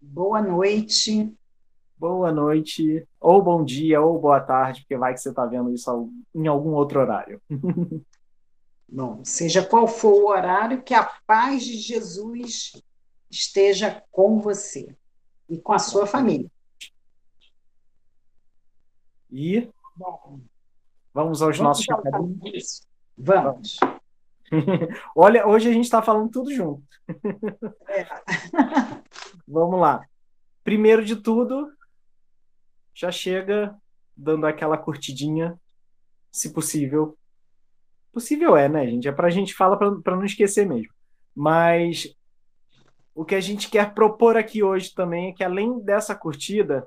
Boa noite. Boa noite, ou bom dia, ou boa tarde, porque vai que você está vendo isso em algum outro horário. Bom, seja qual for o horário, que a paz de Jesus esteja com você e com a sua família. E Bom, vamos aos vamos nossos recadinhos. Vamos. Olha, hoje a gente está falando tudo junto. É. vamos lá. Primeiro de tudo, já chega dando aquela curtidinha, se possível. Possível é, né, gente? É para a gente falar para não esquecer mesmo. Mas o que a gente quer propor aqui hoje também é que, além dessa curtida,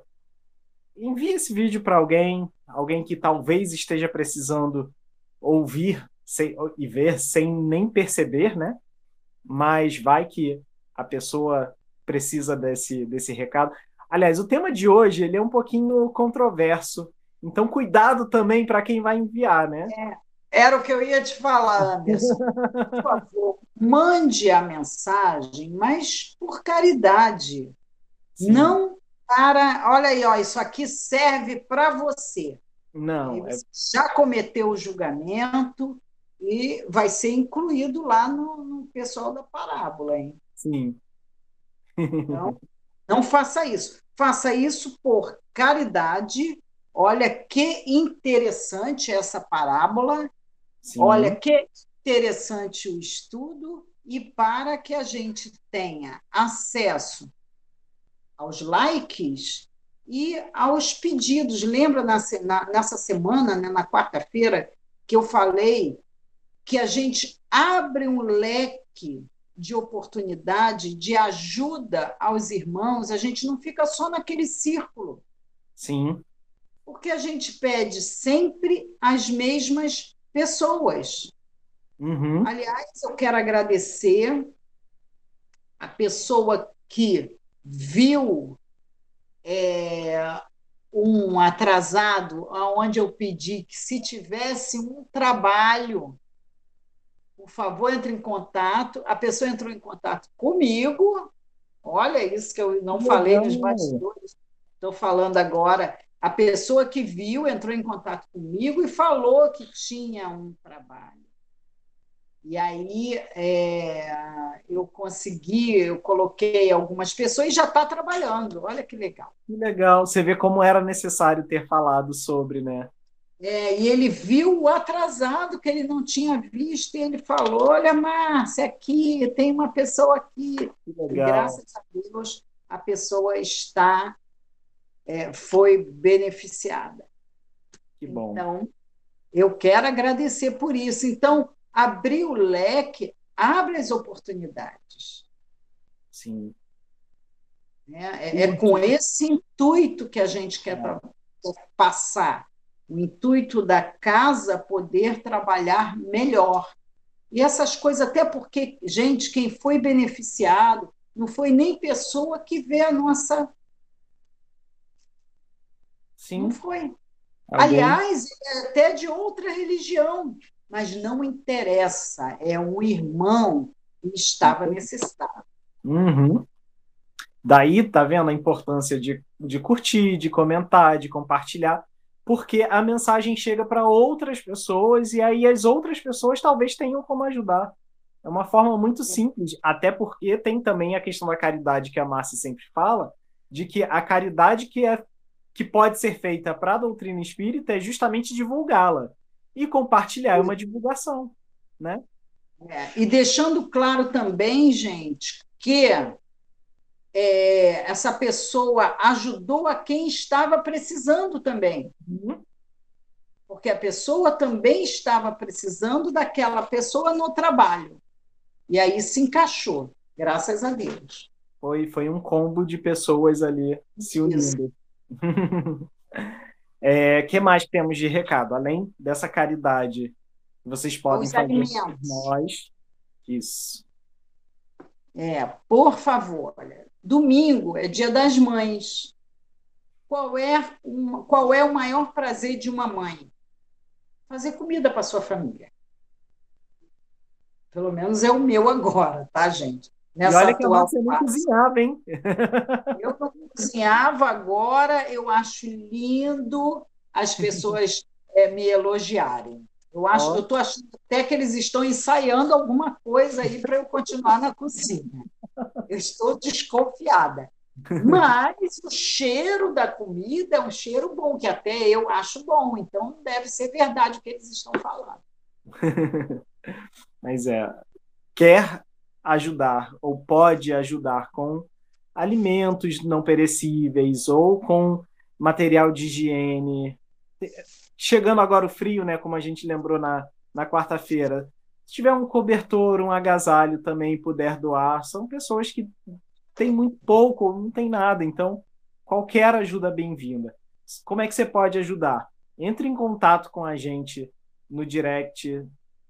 envie esse vídeo para alguém, alguém que talvez esteja precisando ouvir sem, e ver sem nem perceber, né? Mas vai que a pessoa precisa desse, desse recado. Aliás, o tema de hoje ele é um pouquinho controverso, então cuidado também para quem vai enviar, né? É, era o que eu ia te falar, Anderson. Por favor, mande a mensagem, mas por caridade. Sim. Não para. Olha aí, ó, isso aqui serve para você. Não. É... Já cometeu o julgamento e vai ser incluído lá no, no pessoal da parábola, hein? Sim. Então, não faça isso. Faça isso por caridade. Olha que interessante essa parábola. Sim. Olha que interessante o estudo. E para que a gente tenha acesso aos likes e aos pedidos. Lembra nessa semana, né, na quarta-feira, que eu falei que a gente abre um leque de oportunidade, de ajuda aos irmãos, a gente não fica só naquele círculo. Sim. Porque a gente pede sempre as mesmas pessoas. Uhum. Aliás, eu quero agradecer a pessoa que viu é, um atrasado, onde eu pedi que se tivesse um trabalho por favor, entre em contato. A pessoa entrou em contato comigo. Olha isso que eu não falei nos bastidores. Estou falando agora. A pessoa que viu entrou em contato comigo e falou que tinha um trabalho. E aí é, eu consegui, eu coloquei algumas pessoas e já está trabalhando. Olha que legal. Que legal. Você vê como era necessário ter falado sobre, né? É, e ele viu o atrasado que ele não tinha visto, e ele falou: Olha, Márcia, aqui tem uma pessoa aqui. E, graças a Deus, a pessoa está, é, foi beneficiada. Que bom. Então, eu quero agradecer por isso. Então, abrir o leque abre as oportunidades. Sim. É, é, é com esse intuito que a gente quer é. passar o intuito da casa poder trabalhar melhor. E essas coisas, até porque, gente, quem foi beneficiado não foi nem pessoa que vê a nossa. Sim. Não foi. Alguém... Aliás, é até de outra religião, mas não interessa. É um irmão que estava necessitado. Uhum. Daí, tá vendo a importância de, de curtir, de comentar, de compartilhar porque a mensagem chega para outras pessoas e aí as outras pessoas talvez tenham como ajudar. É uma forma muito simples, até porque tem também a questão da caridade que a Márcia sempre fala, de que a caridade que é que pode ser feita para a doutrina espírita é justamente divulgá-la. E compartilhar é uma divulgação, né? É, e deixando claro também, gente, que é, essa pessoa ajudou a quem estava precisando também. Uhum. Porque a pessoa também estava precisando daquela pessoa no trabalho. E aí se encaixou, graças a Deus. Foi, foi um combo de pessoas ali se unindo. é, que mais temos de recado? Além dessa caridade, vocês podem Os fazer alimentos. nós. Isso. É, por favor, olha, Domingo é dia das mães. Qual é, uma, qual é o maior prazer de uma mãe? fazer comida para sua família. Pelo menos é o meu agora, tá, gente? Nessa e olha que atual você não cozinhava, hein? Eu não cozinhava agora, eu acho lindo as pessoas é, me elogiarem. Eu acho, oh. eu estou achando até que eles estão ensaiando alguma coisa aí para eu continuar na cozinha. Eu estou desconfiada. Mas o cheiro da comida é um cheiro bom, que até eu acho bom. Então deve ser verdade o que eles estão falando. Mas é, quer ajudar ou pode ajudar com alimentos não perecíveis ou com material de higiene, chegando agora o frio, né, como a gente lembrou na, na quarta-feira, se tiver um cobertor, um agasalho também puder doar, são pessoas que têm muito pouco, não tem nada, então qualquer ajuda bem-vinda. Como é que você pode ajudar? Entre em contato com a gente no direct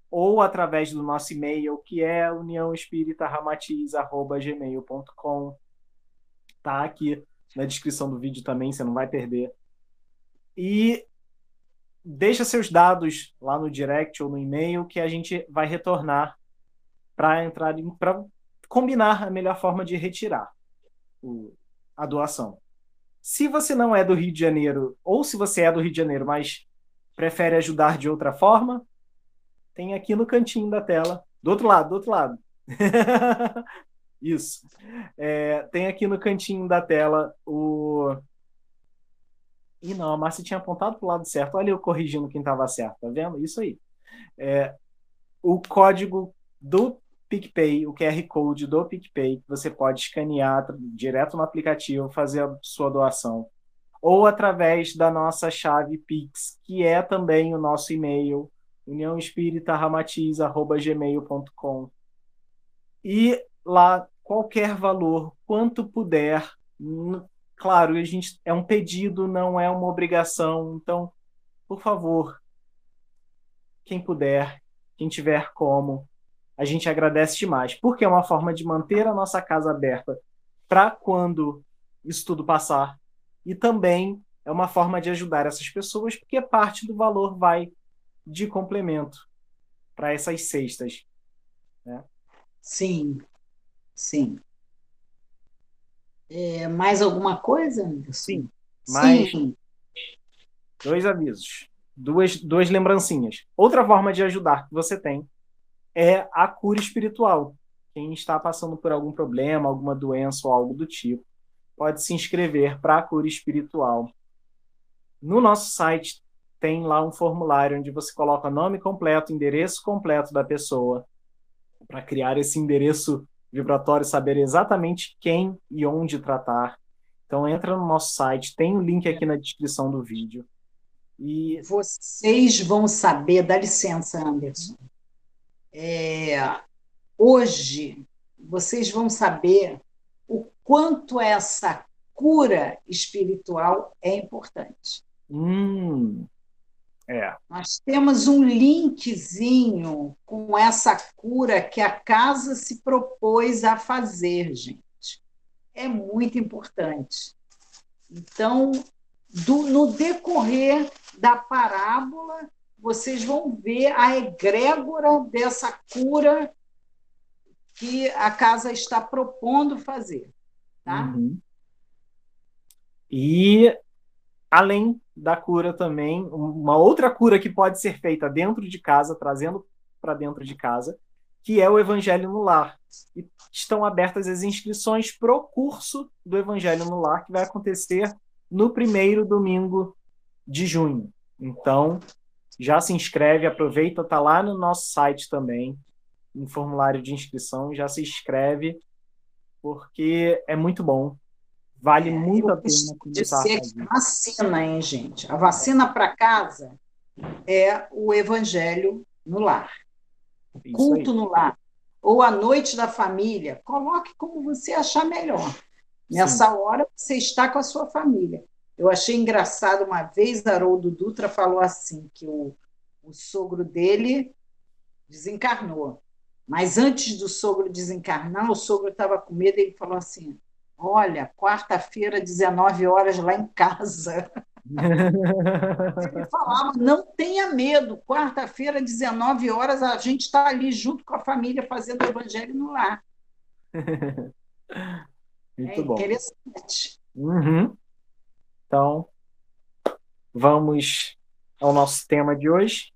ou através do nosso e-mail, que é uniãoespíritaramatiz.gmail.com. Tá aqui na descrição do vídeo também, você não vai perder. E deixa seus dados lá no direct ou no e-mail que a gente vai retornar para entrar para combinar a melhor forma de retirar o, a doação. Se você não é do Rio de Janeiro ou se você é do Rio de Janeiro, mas prefere ajudar de outra forma, tem aqui no cantinho da tela, do outro lado, do outro lado. Isso. É, tem aqui no cantinho da tela o Ih, não, a Márcia tinha apontado para o lado certo. Olha eu corrigindo quem estava certo, tá vendo? Isso aí. É, o código do PicPay, o QR Code do PicPay, você pode escanear direto no aplicativo, fazer a sua doação. Ou através da nossa chave Pix, que é também o nosso e-mail, uniãoespíritaramatiz.gmail.com. E lá, qualquer valor, quanto puder, claro, a gente é um pedido, não é uma obrigação. Então, por favor, quem puder, quem tiver como, a gente agradece demais, porque é uma forma de manter a nossa casa aberta para quando isso tudo passar. E também é uma forma de ajudar essas pessoas, porque parte do valor vai de complemento para essas cestas. Né? Sim, sim. É, mais alguma coisa, Anderson? Sim. Mais Sim. dois avisos. Duas, duas lembrancinhas. Outra forma de ajudar que você tem é a cura espiritual. Quem está passando por algum problema, alguma doença ou algo do tipo, pode se inscrever para a cura espiritual. No nosso site tem lá um formulário onde você coloca nome completo, endereço completo da pessoa, para criar esse endereço vibratório, saber exatamente quem e onde tratar. Então entra no nosso site, tem o um link aqui na descrição do vídeo. E vocês vão saber, dá licença, Anderson. É, hoje vocês vão saber o quanto essa cura espiritual é importante. Hum. É. Nós temos um linkzinho com essa cura que a casa se propôs a fazer, gente. É muito importante. Então, do, no decorrer da parábola, vocês vão ver a egrégora dessa cura que a casa está propondo fazer. Tá? Uhum. E além da cura também, uma outra cura que pode ser feita dentro de casa, trazendo para dentro de casa, que é o Evangelho no Lar. E estão abertas as inscrições para o curso do Evangelho no Lar, que vai acontecer no primeiro domingo de junho. Então, já se inscreve, aproveita, está lá no nosso site também, no formulário de inscrição, já se inscreve, porque é muito bom. Vale é, muito a pena começar a vacina, hein, gente? A vacina para casa é o evangelho no lar. Isso culto no lar. Ou a noite da família. Coloque como você achar melhor. Nessa Sim. hora, você está com a sua família. Eu achei engraçado uma vez, Haroldo Dutra falou assim, que o, o sogro dele desencarnou. Mas antes do sogro desencarnar, o sogro estava com medo e ele falou assim: Olha, quarta-feira, 19 horas, lá em casa. Ele falava: não tenha medo, quarta-feira, 19 horas, a gente está ali junto com a família fazendo o evangelho no lar. Muito é bom. interessante. Uhum. Então, vamos ao nosso tema de hoje.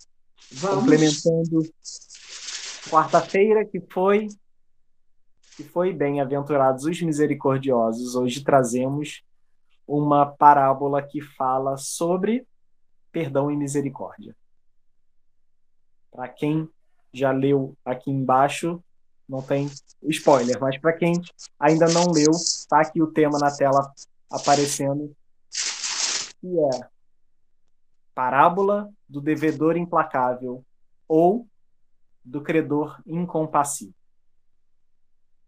Vamos. Complementando quarta-feira, que foi que foi bem-aventurados os misericordiosos. Hoje trazemos uma parábola que fala sobre perdão e misericórdia. Para quem já leu aqui embaixo, não tem spoiler, mas para quem ainda não leu, está aqui o tema na tela aparecendo, que é Parábola do devedor implacável ou do credor incompassível.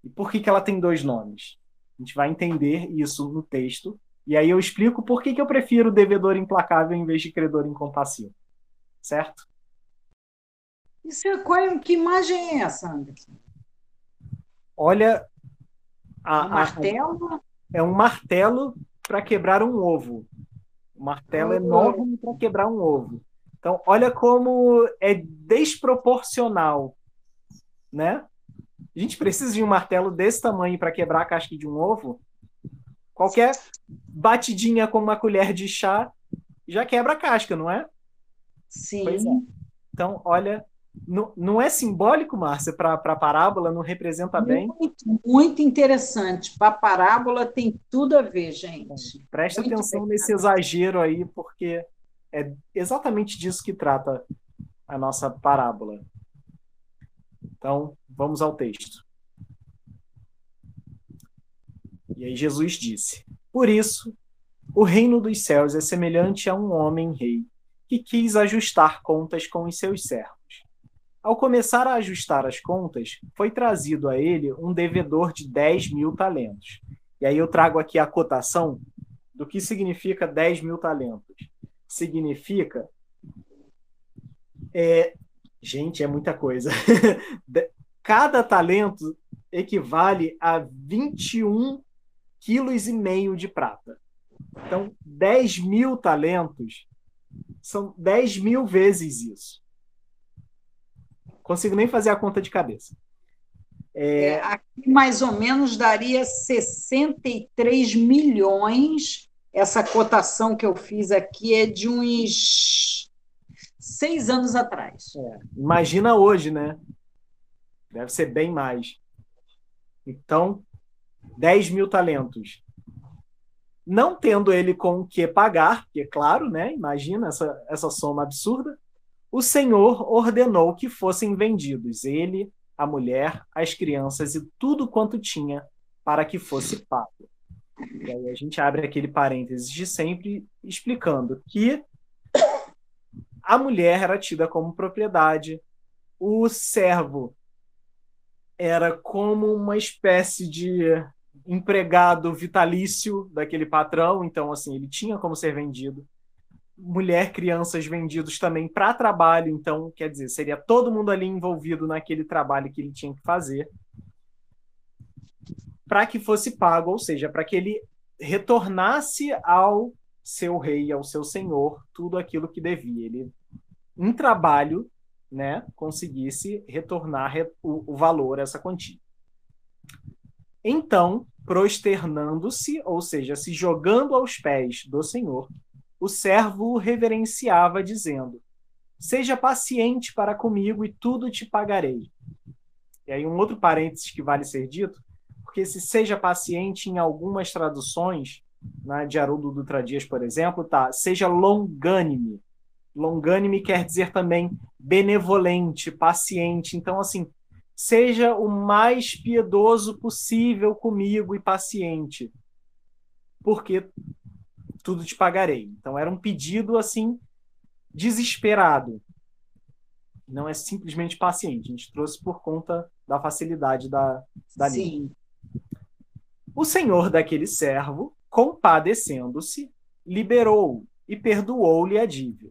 E por que, que ela tem dois nomes? A gente vai entender isso no texto, e aí eu explico por que, que eu prefiro devedor implacável em vez de credor incompassível. Certo? Isso é, qual, é, que imagem é essa, Anderson? Olha. A, um martelo? A, é um martelo para quebrar um ovo. Um martelo enorme para quebrar um ovo. Então, olha como é desproporcional, né? A gente precisa de um martelo desse tamanho para quebrar a casca de um ovo? Qualquer batidinha com uma colher de chá já quebra a casca, não é? Sim. É. Então, olha, não, não é simbólico, Márcia, para a parábola? Não representa bem? Muito, muito interessante. Para a parábola tem tudo a ver, gente. Presta muito atenção nesse exagero aí, porque é exatamente disso que trata a nossa parábola. Então, vamos ao texto. E aí Jesus disse: Por isso, o reino dos céus é semelhante a um homem rei que quis ajustar contas com os seus servos. Ao começar a ajustar as contas, foi trazido a ele um devedor de 10 mil talentos. E aí eu trago aqui a cotação do que significa 10 mil talentos. Significa é, Gente, é muita coisa. Cada talento equivale a 21 quilos e meio de prata. Então, 10 mil talentos são 10 mil vezes isso. Consigo nem fazer a conta de cabeça. É... É, aqui mais ou menos daria 63 milhões. Essa cotação que eu fiz aqui é de uns seis anos atrás. É. Imagina hoje, né? Deve ser bem mais. Então, 10 mil talentos. Não tendo ele com o que pagar, porque, claro, né? Imagina essa, essa soma absurda. O Senhor ordenou que fossem vendidos ele, a mulher, as crianças e tudo quanto tinha para que fosse pago. E aí a gente abre aquele parênteses de sempre explicando que a mulher era tida como propriedade, o servo era como uma espécie de empregado vitalício daquele patrão, então assim, ele tinha como ser vendido. Mulher, crianças vendidos também para trabalho, então, quer dizer, seria todo mundo ali envolvido naquele trabalho que ele tinha que fazer para que fosse pago, ou seja, para que ele retornasse ao seu rei, ao seu senhor, tudo aquilo que devia. Ele, em trabalho, né, conseguisse retornar o, o valor, essa quantia. Então, prosternando-se, ou seja, se jogando aos pés do Senhor, o servo o reverenciava, dizendo: Seja paciente para comigo e tudo te pagarei. E aí, um outro parênteses que vale ser dito, porque se seja paciente em algumas traduções, né, de Haroldo Dutra Dias, por exemplo, tá, seja longânime. Longânime quer dizer também benevolente, paciente. Então, assim, seja o mais piedoso possível comigo e paciente, porque tudo te pagarei. Então, era um pedido, assim, desesperado. Não é simplesmente paciente. A gente trouxe por conta da facilidade da, da Sim. Língua. O senhor daquele servo compadecendo-se, liberou e perdoou-lhe a dívida.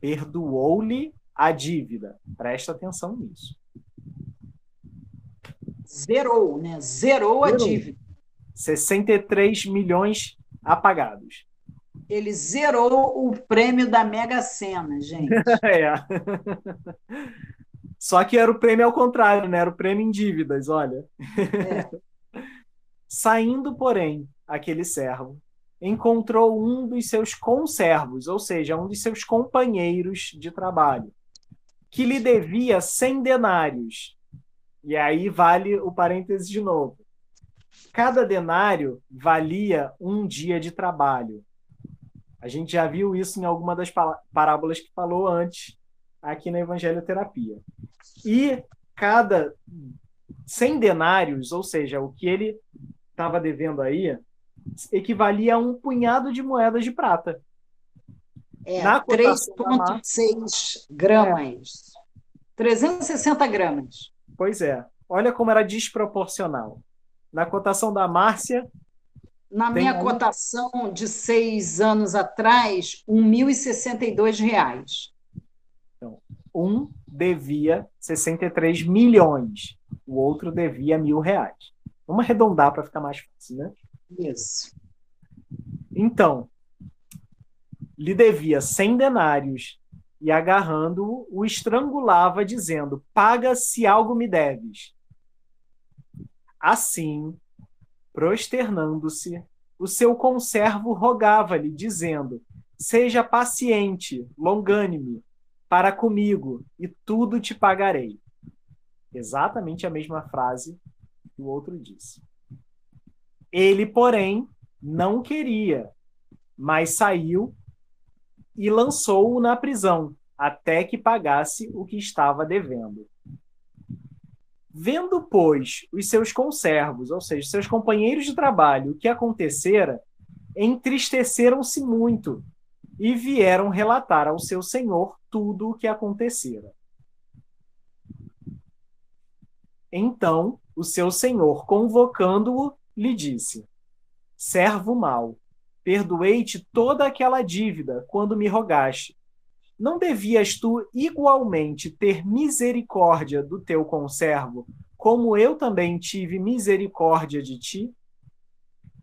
Perdoou-lhe a dívida. Presta atenção nisso. Zerou, né? Zerou, Zerou. a dívida. 63 milhões apagados. Ele zerou o prêmio da Mega Sena, gente. é. Só que era o prêmio ao contrário, né? Era o prêmio em dívidas, olha. É. Saindo, porém, aquele servo encontrou um dos seus conservos, ou seja, um dos seus companheiros de trabalho, que lhe devia 100 denários. E aí vale o parêntese de novo. Cada denário valia um dia de trabalho. A gente já viu isso em alguma das parábolas que falou antes aqui na Evangelho Terapia. E cada 100 denários, ou seja, o que ele estava devendo aí, equivalia a um punhado de moedas de prata. É, 3,6 gramas. É. 360 gramas. Pois é. Olha como era desproporcional. Na cotação da Márcia. Na minha um... cotação de seis anos atrás, R$ 1.062. Então, um devia 63 milhões, o outro devia mil reais. Vamos arredondar para ficar mais fácil, né? Isso. Então, lhe devia 100 denários e, agarrando-o, o estrangulava, dizendo: Paga se algo me deves. Assim, prosternando-se, o seu conservo rogava-lhe, dizendo: Seja paciente, longânime, para comigo, e tudo te pagarei. Exatamente a mesma frase que o outro disse. Ele, porém, não queria, mas saiu e lançou-o na prisão, até que pagasse o que estava devendo. Vendo, pois, os seus conservos, ou seja, seus companheiros de trabalho, o que acontecera, entristeceram-se muito e vieram relatar ao seu senhor tudo o que acontecera. Então, o seu senhor, convocando-o, lhe disse: Servo mau, perdoei-te toda aquela dívida quando me rogaste. Não devias tu igualmente ter misericórdia do teu conservo, como eu também tive misericórdia de ti?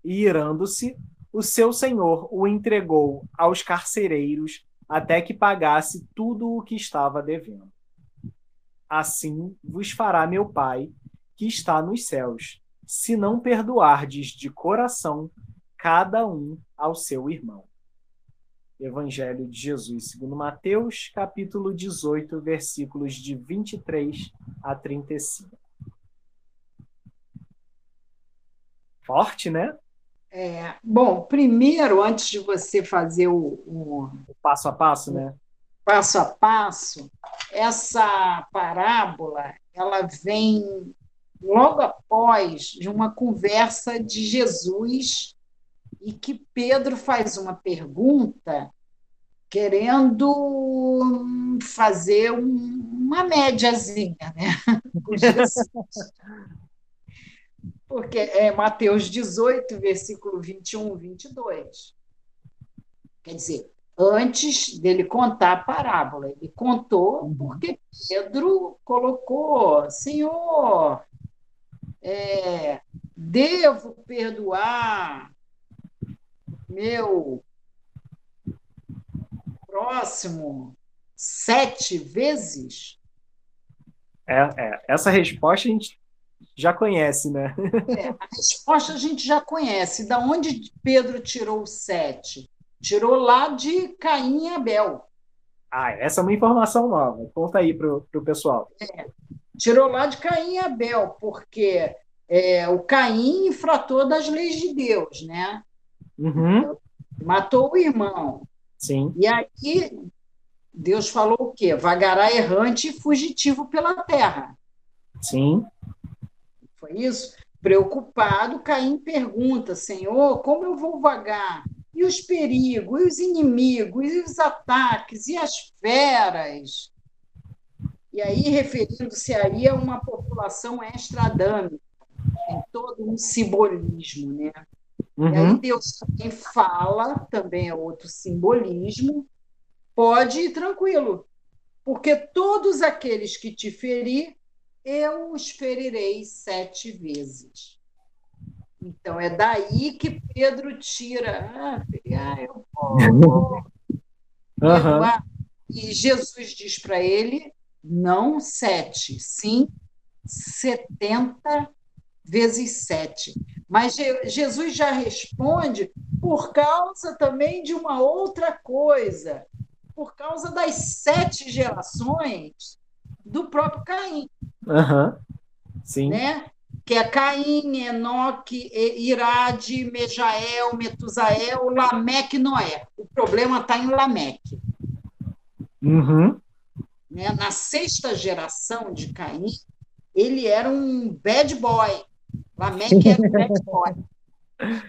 E irando-se, o seu senhor o entregou aos carcereiros até que pagasse tudo o que estava devendo. Assim vos fará meu Pai, que está nos céus se não perdoardes de coração cada um ao seu irmão. Evangelho de Jesus, segundo Mateus, capítulo 18, versículos de 23 a 35. Forte, né? É, bom, primeiro, antes de você fazer o, o, o passo a passo, né? Passo a passo, essa parábola ela vem logo após de uma conversa de Jesus e que Pedro faz uma pergunta querendo fazer um, uma médiazinha, né? Porque é Mateus 18, versículo 21, 22. Quer dizer, antes dele contar a parábola, ele contou uhum. porque Pedro colocou, Senhor, é, devo perdoar meu próximo sete vezes? É, é, essa resposta a gente já conhece, né? É, a resposta a gente já conhece. Da onde Pedro tirou o sete? Tirou lá de Caim e Abel. Ah, essa é uma informação nova. Conta aí para o pessoal. É, Tirou lá de Caim e Abel, porque é, o Caim infrator das leis de Deus, né? Uhum. Matou o irmão. Sim. E aí Deus falou o quê? Vagará errante e fugitivo pela terra. Sim. Foi isso? Preocupado, Caim pergunta: Senhor, como eu vou vagar? E os perigos, e os inimigos, e os ataques, e as feras? E aí, referindo-se aí a uma população extra-adâmica, tem todo um simbolismo, né? Uhum. E aí Deus também fala, também é outro simbolismo, pode ir tranquilo, porque todos aqueles que te ferir, eu os ferirei sete vezes. Então é daí que Pedro tira. Ah, ah eu vou. uhum. E Jesus diz para ele: não sete, sim setenta vezes sete. Mas Jesus já responde por causa também de uma outra coisa, por causa das sete gerações do próprio Caim. Uhum. Sim. Né? Que é Caim, Enoque, Irade, Mejael, Metusael, Lameque e Noé. O problema está em Lameque. Uhum. Né? Na sexta geração de Caim, ele era um bad boy. Lameque era um bad boy.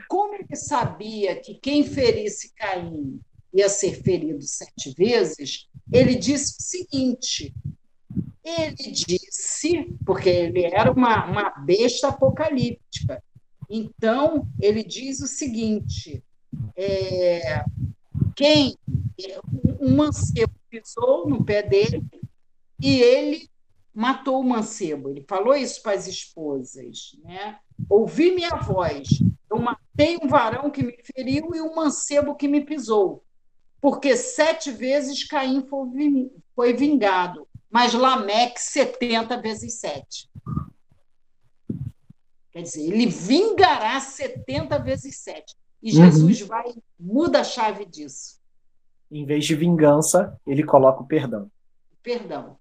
Como ele sabia que quem ferisse Caim ia ser ferido sete vezes, ele disse o seguinte: ele disse, porque ele era uma, uma besta apocalíptica, então ele diz o seguinte: é, quem um mancebo pisou no pé dele e ele matou o mancebo. Ele falou isso para as esposas, né? Ouvi minha voz. Eu matei um varão que me feriu e um mancebo que me pisou. Porque sete vezes Caim foi vingado, mas Lameque 70 vezes sete. Quer dizer, ele vingará 70 vezes sete. E Jesus uhum. vai muda a chave disso. Em vez de vingança, ele coloca o perdão. Perdão.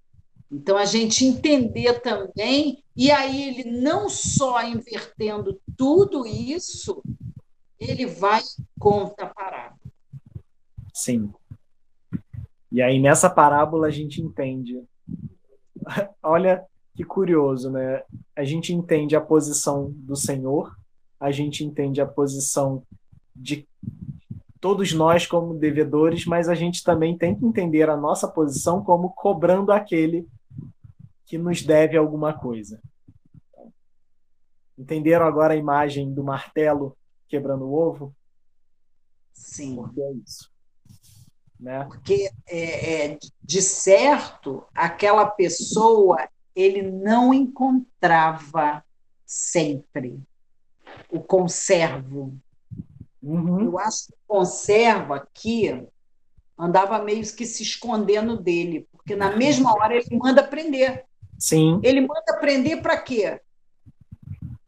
Então, a gente entender também, e aí ele não só invertendo tudo isso, ele vai contra a parábola. Sim. E aí, nessa parábola, a gente entende. Olha que curioso, né? A gente entende a posição do Senhor, a gente entende a posição de todos nós como devedores, mas a gente também tem que entender a nossa posição como cobrando aquele que nos deve alguma coisa. Entenderam agora a imagem do martelo quebrando o ovo? Sim. Porque é isso. Né? Porque, é, é, de certo, aquela pessoa ele não encontrava sempre o conservo. Uhum. Eu acho que o conservo aqui andava meio que se escondendo dele, porque na mesma hora ele manda prender. Sim. Ele manda prender para quê?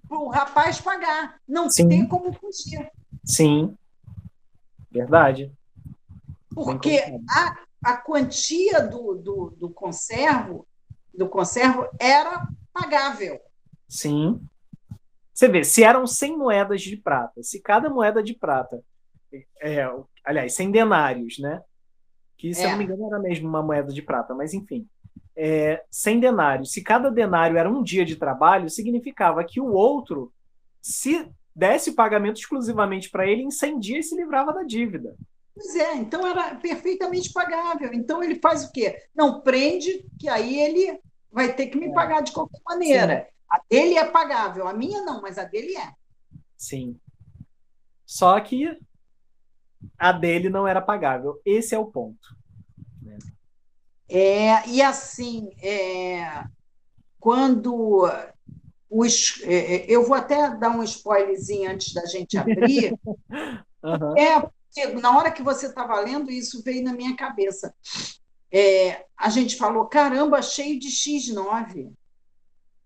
Para o rapaz pagar. Não Sim. tem como fugir. Sim. Verdade. Porque a, a quantia do, do, do conservo do conservo era pagável. Sim. Você vê, se eram 100 moedas de prata, se cada moeda de prata, é, aliás, 100 denários, né? Que, se é. eu não me engano, era mesmo uma moeda de prata, mas enfim é, 100 denários. Se cada denário era um dia de trabalho, significava que o outro, se desse o pagamento exclusivamente para ele, em 100 dias se livrava da dívida. Pois é, então era perfeitamente pagável. Então ele faz o quê? Não prende, que aí ele vai ter que me é. pagar de qualquer maneira. Sim. A dele é pagável, a minha não, mas a dele é. Sim. Só que a dele não era pagável. Esse é o ponto. É, e assim, é, quando os, é, é, eu vou até dar um spoilerzinho antes da gente abrir. uhum. É, na hora que você estava lendo, isso veio na minha cabeça. É, a gente falou, caramba, cheio de X9.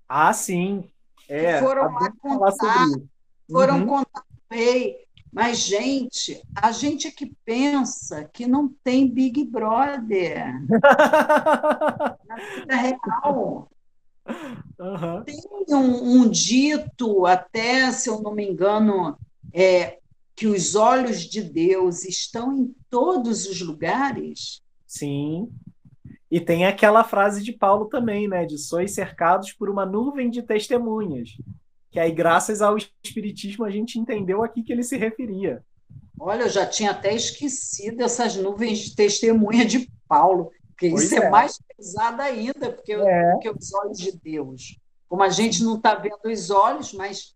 Ah, sim. É, foram lá contar, foram uhum. contar o rei. Mas, gente, a gente é que pensa que não tem Big Brother na vida real. Uhum. Tem um, um, dito, até, se eu não me engano, é, que os olhos de Deus estão em todos os lugares. Sim. E tem aquela frase de Paulo também, né? De sois cercados por uma nuvem de testemunhas que aí, graças ao Espiritismo, a gente entendeu aqui que ele se referia. Olha, eu já tinha até esquecido essas nuvens de testemunha de Paulo, porque pois isso é. é. mais pesado ainda, porque, é. porque os olhos de Deus. Como a gente não está vendo os olhos, mas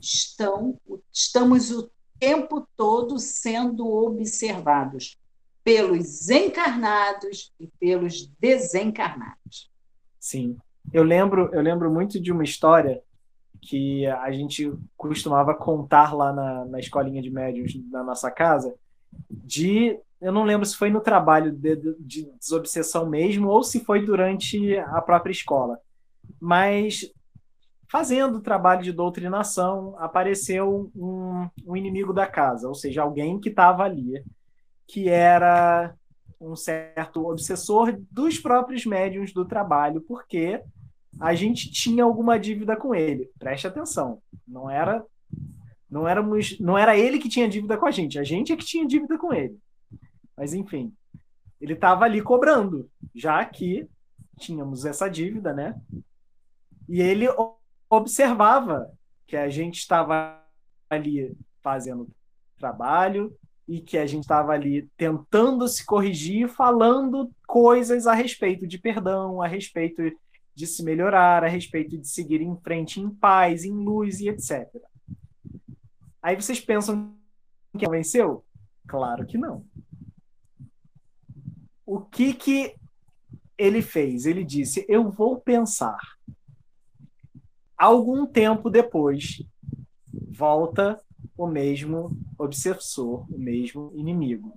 estão, estamos o tempo todo sendo observados pelos encarnados e pelos desencarnados. Sim. Eu lembro, eu lembro muito de uma história que a gente costumava contar lá na, na escolinha de médios da nossa casa, de eu não lembro se foi no trabalho de, de desobsessão mesmo ou se foi durante a própria escola, mas fazendo trabalho de doutrinação apareceu um, um inimigo da casa, ou seja, alguém que estava ali, que era um certo obsessor dos próprios médiums do trabalho, porque a gente tinha alguma dívida com ele. Preste atenção, não era não éramos não era ele que tinha dívida com a gente, a gente é que tinha dívida com ele. Mas enfim, ele estava ali cobrando, já que tínhamos essa dívida, né? E ele observava que a gente estava ali fazendo trabalho, e que a gente estava ali tentando se corrigir, falando coisas a respeito de perdão, a respeito de se melhorar, a respeito de seguir em frente em paz, em luz e etc. Aí vocês pensam que venceu? Claro que não. O que que ele fez? Ele disse: "Eu vou pensar". Algum tempo depois, volta o mesmo obsessor, o mesmo inimigo.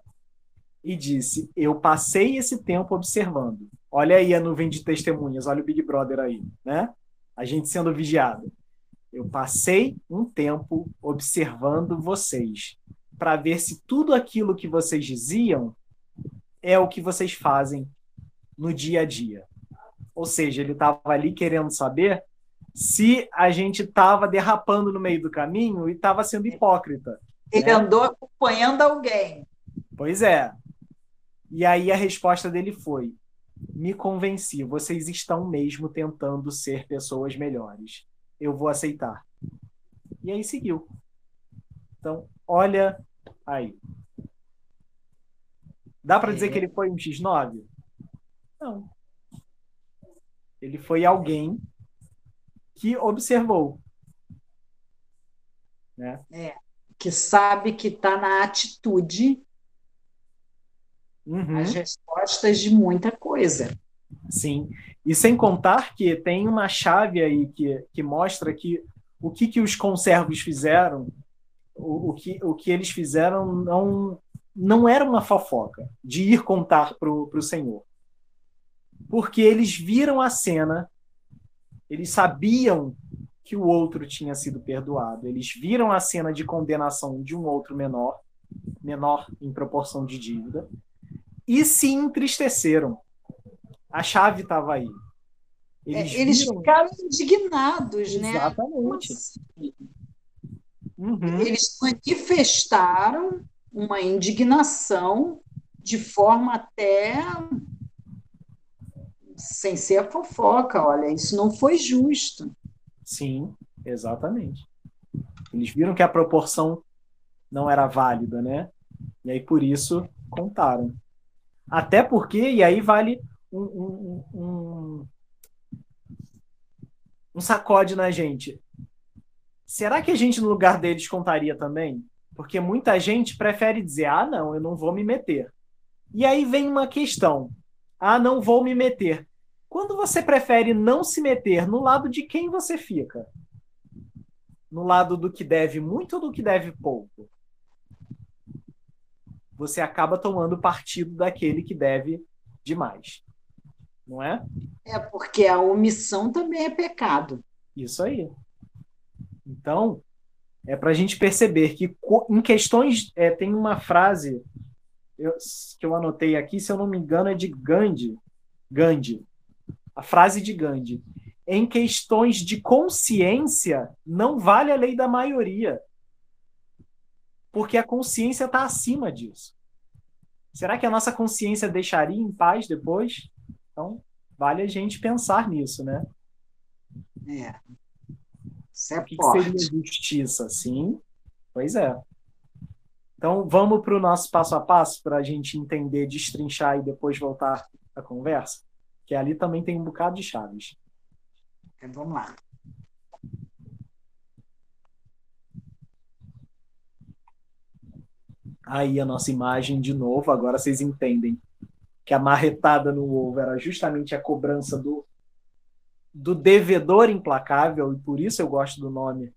E disse: Eu passei esse tempo observando. Olha aí a nuvem de testemunhas, olha o Big Brother aí, né? A gente sendo vigiado. Eu passei um tempo observando vocês para ver se tudo aquilo que vocês diziam é o que vocês fazem no dia a dia. Ou seja, ele estava ali querendo saber se a gente estava derrapando no meio do caminho e estava sendo hipócrita. Ele né? andou acompanhando alguém. Pois é. E aí a resposta dele foi: me convenci, vocês estão mesmo tentando ser pessoas melhores. Eu vou aceitar. E aí seguiu. Então, olha aí. Dá para dizer é. que ele foi um X9? Não. Ele foi alguém que observou. Né? É, que sabe que está na atitude uhum. as respostas de muita coisa. Sim, e sem contar que tem uma chave aí que, que mostra que o que, que os conservos fizeram, o, o, que, o que eles fizeram não, não era uma fofoca de ir contar para o Senhor. Porque eles viram a cena eles sabiam que o outro tinha sido perdoado. Eles viram a cena de condenação de um outro menor, menor em proporção de dívida, e se entristeceram. A chave estava aí. Eles, é, eles viram... ficaram indignados, né? Exatamente. Uhum. Eles manifestaram uma indignação de forma até sem ser a fofoca, olha, isso não foi justo. Sim, exatamente. Eles viram que a proporção não era válida, né? E aí por isso contaram. Até porque, e aí vale um, um, um, um sacode na gente. Será que a gente, no lugar deles, contaria também? Porque muita gente prefere dizer: ah, não, eu não vou me meter. E aí vem uma questão: ah, não vou me meter. Quando você prefere não se meter, no lado de quem você fica? No lado do que deve muito ou do que deve pouco? Você acaba tomando partido daquele que deve demais. Não é? É, porque a omissão também é pecado. Isso aí. Então, é para a gente perceber que em questões. É, tem uma frase eu, que eu anotei aqui, se eu não me engano, é de Gandhi. Gandhi. A frase de Gandhi. Em questões de consciência, não vale a lei da maioria. Porque a consciência está acima disso. Será que a nossa consciência deixaria em paz depois? Então, vale a gente pensar nisso, né? É. Isso é o que, que seria justiça? Sim, pois é. Então, vamos para o nosso passo a passo para a gente entender, destrinchar e depois voltar à conversa? Que ali também tem um bocado de chaves. Então, vamos lá. Aí a nossa imagem de novo, agora vocês entendem que a marretada no ovo era justamente a cobrança do, do devedor implacável, e por isso eu gosto do nome,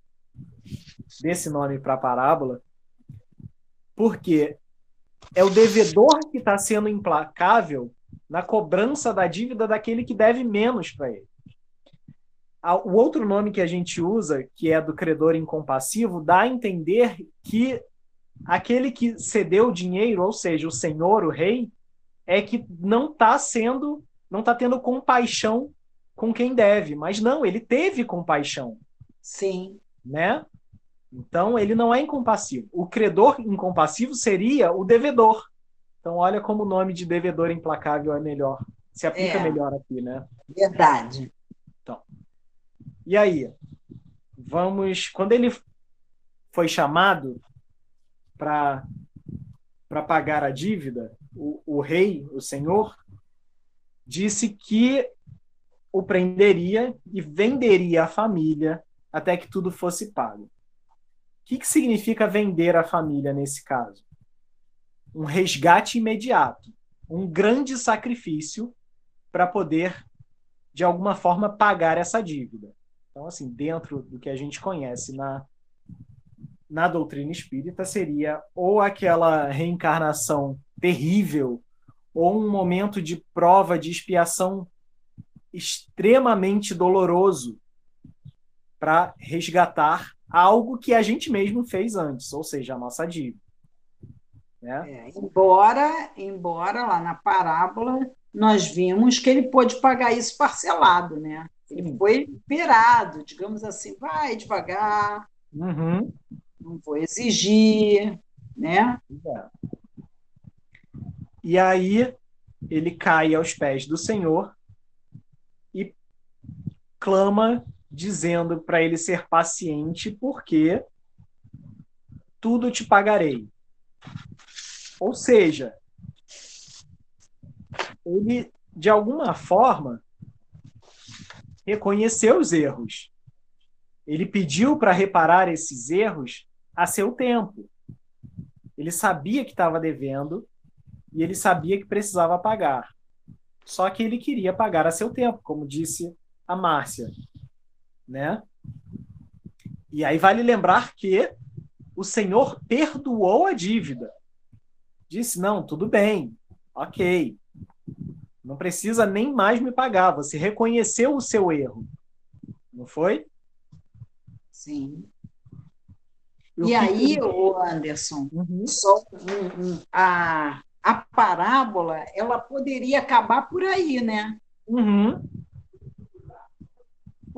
desse nome para a parábola, porque é o devedor que está sendo implacável na cobrança da dívida daquele que deve menos para ele. O outro nome que a gente usa, que é do credor incompassivo, dá a entender que aquele que cedeu o dinheiro, ou seja, o senhor, o rei, é que não está sendo, não está tendo compaixão com quem deve, mas não, ele teve compaixão. Sim. Né? Então, ele não é incompassivo. O credor incompassivo seria o devedor. Então, olha como o nome de devedor implacável é melhor. Se aplica é. melhor aqui, né? Verdade. Então. E aí? Vamos. Quando ele foi chamado para pagar a dívida, o, o rei, o senhor, disse que o prenderia e venderia a família até que tudo fosse pago que, que significa vender a família nesse caso? Um resgate imediato, um grande sacrifício para poder, de alguma forma, pagar essa dívida. Então, assim, dentro do que a gente conhece na, na doutrina espírita, seria ou aquela reencarnação terrível, ou um momento de prova, de expiação extremamente doloroso para resgatar algo que a gente mesmo fez antes, ou seja, a nossa dívida. Né? É, embora, embora lá na parábola nós vimos que ele pôde pagar isso parcelado, né? Ele foi liberado, digamos assim, vai devagar, uhum. não vou exigir, né? É. E aí ele cai aos pés do Senhor e clama dizendo para ele ser paciente, porque tudo te pagarei. Ou seja, ele, de alguma forma, reconheceu os erros. Ele pediu para reparar esses erros a seu tempo. Ele sabia que estava devendo e ele sabia que precisava pagar. Só que ele queria pagar a seu tempo, como disse a Márcia né? E aí vale lembrar que o Senhor perdoou a dívida. Disse: não, tudo bem, ok. Não precisa nem mais me pagar. Você reconheceu o seu erro. Não foi? Sim. E, e aí, o Anderson, uhum. só um, um, a, a parábola ela poderia acabar por aí, né? Uhum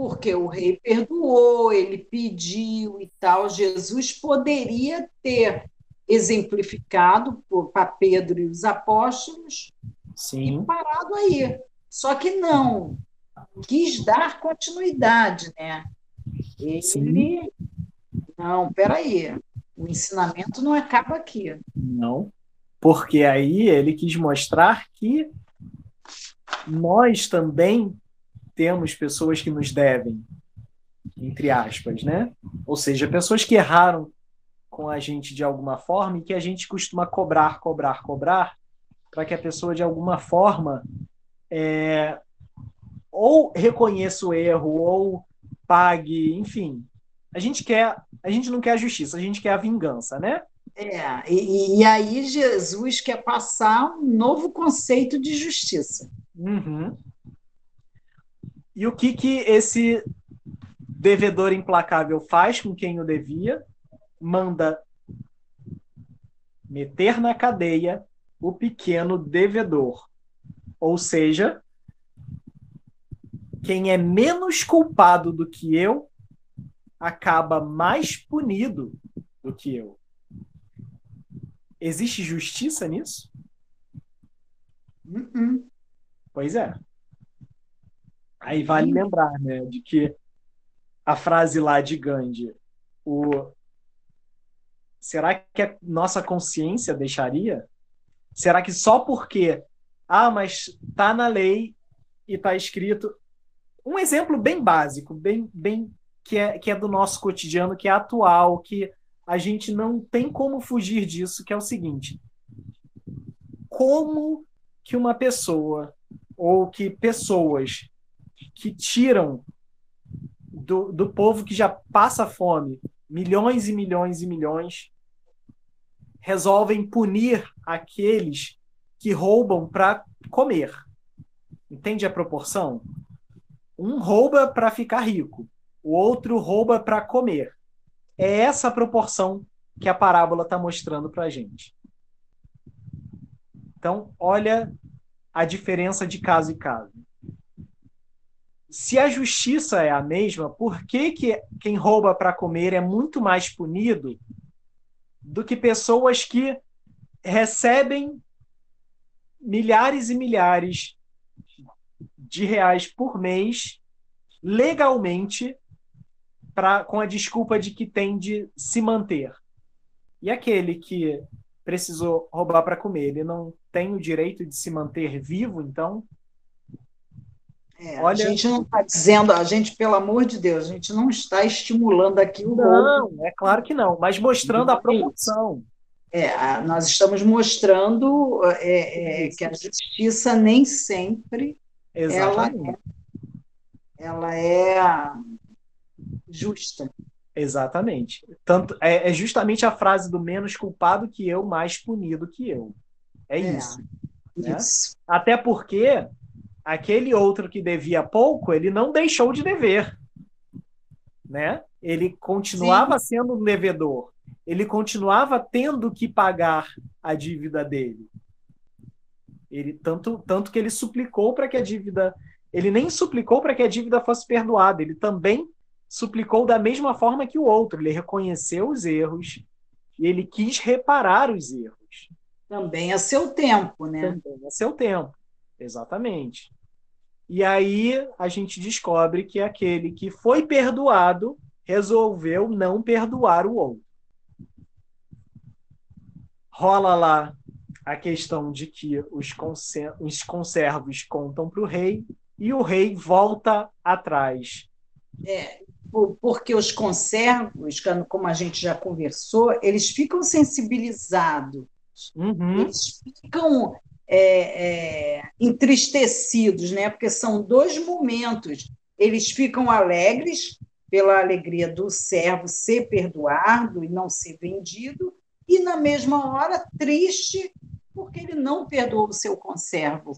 porque o rei perdoou, ele pediu e tal. Jesus poderia ter exemplificado para Pedro e os apóstolos Sim. e parado aí. Só que não, quis dar continuidade, né? Ele. Sim. Não, peraí. O ensinamento não acaba aqui. Não. Porque aí ele quis mostrar que nós também temos pessoas que nos devem, entre aspas, né? Ou seja, pessoas que erraram com a gente de alguma forma e que a gente costuma cobrar, cobrar, cobrar, para que a pessoa de alguma forma é, ou reconheça o erro ou pague, enfim. A gente quer, a gente não quer a justiça, a gente quer a vingança, né? É, e, e aí Jesus quer passar um novo conceito de justiça. Uhum. E o que, que esse devedor implacável faz com quem o devia? Manda meter na cadeia o pequeno devedor. Ou seja, quem é menos culpado do que eu acaba mais punido do que eu. Existe justiça nisso? Uh -uh. Pois é. Aí vale lembrar, né, de que a frase lá de Gandhi, o será que a nossa consciência deixaria? Será que só porque ah, mas tá na lei e tá escrito um exemplo bem básico, bem bem que é que é do nosso cotidiano, que é atual, que a gente não tem como fugir disso, que é o seguinte: como que uma pessoa ou que pessoas que tiram do, do povo que já passa fome milhões e milhões e milhões, resolvem punir aqueles que roubam para comer. Entende a proporção? Um rouba para ficar rico, o outro rouba para comer. É essa proporção que a parábola está mostrando para a gente. Então, olha a diferença de caso em caso. Se a justiça é a mesma, por que, que quem rouba para comer é muito mais punido do que pessoas que recebem milhares e milhares de reais por mês legalmente pra, com a desculpa de que tem de se manter. E aquele que precisou roubar para comer, ele não tem o direito de se manter vivo, então? É, Olha... A gente não está dizendo, a gente, pelo amor de Deus, a gente não está estimulando aqui o Não, roubo. é claro que não, mas mostrando a proporção. É, nós estamos mostrando é, é, que a justiça nem sempre Exatamente. ela é, ela é justa. Exatamente. Tanto é, é, justamente a frase do menos culpado que eu, mais punido que eu. É, é isso. Né? isso. Até porque aquele outro que devia pouco, ele não deixou de dever. Né? Ele continuava Sim. sendo um devedor. Ele continuava tendo que pagar a dívida dele. Ele tanto tanto que ele suplicou para que a dívida, ele nem suplicou para que a dívida fosse perdoada, ele também suplicou da mesma forma que o outro. Ele reconheceu os erros e ele quis reparar os erros. Também a seu tempo, né? Também a seu tempo, exatamente. E aí a gente descobre que aquele que foi perdoado resolveu não perdoar o outro. Rola lá a questão de que os, conservos contam para o rei e o rei volta atrás. É, porque os conservos, como a gente já conversou, eles ficam sensibilizados, uhum. eles ficam é, é, entristecidos, né? porque são dois momentos. Eles ficam alegres pela alegria do servo ser perdoado e não ser vendido, e na mesma hora triste porque ele não perdoou o seu conservo.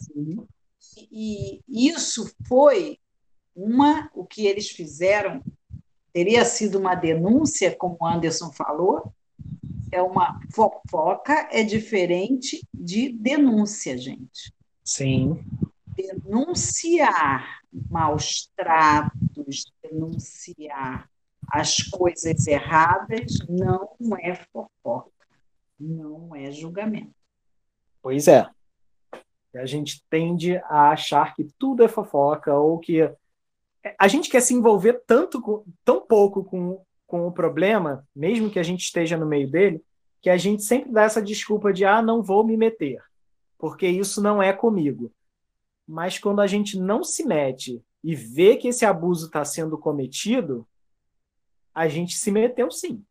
E isso foi uma o que eles fizeram teria sido uma denúncia, como o Anderson falou. É uma fofoca é diferente de denúncia, gente. Sim. Denunciar maus tratos, denunciar as coisas erradas não é fofoca, não é julgamento. Pois é. A gente tende a achar que tudo é fofoca ou que a gente quer se envolver tanto com, tão pouco com, com o problema, mesmo que a gente esteja no meio dele, que a gente sempre dá essa desculpa de ah, não vou me meter, porque isso não é comigo. Mas quando a gente não se mete e vê que esse abuso está sendo cometido, a gente se meteu sim.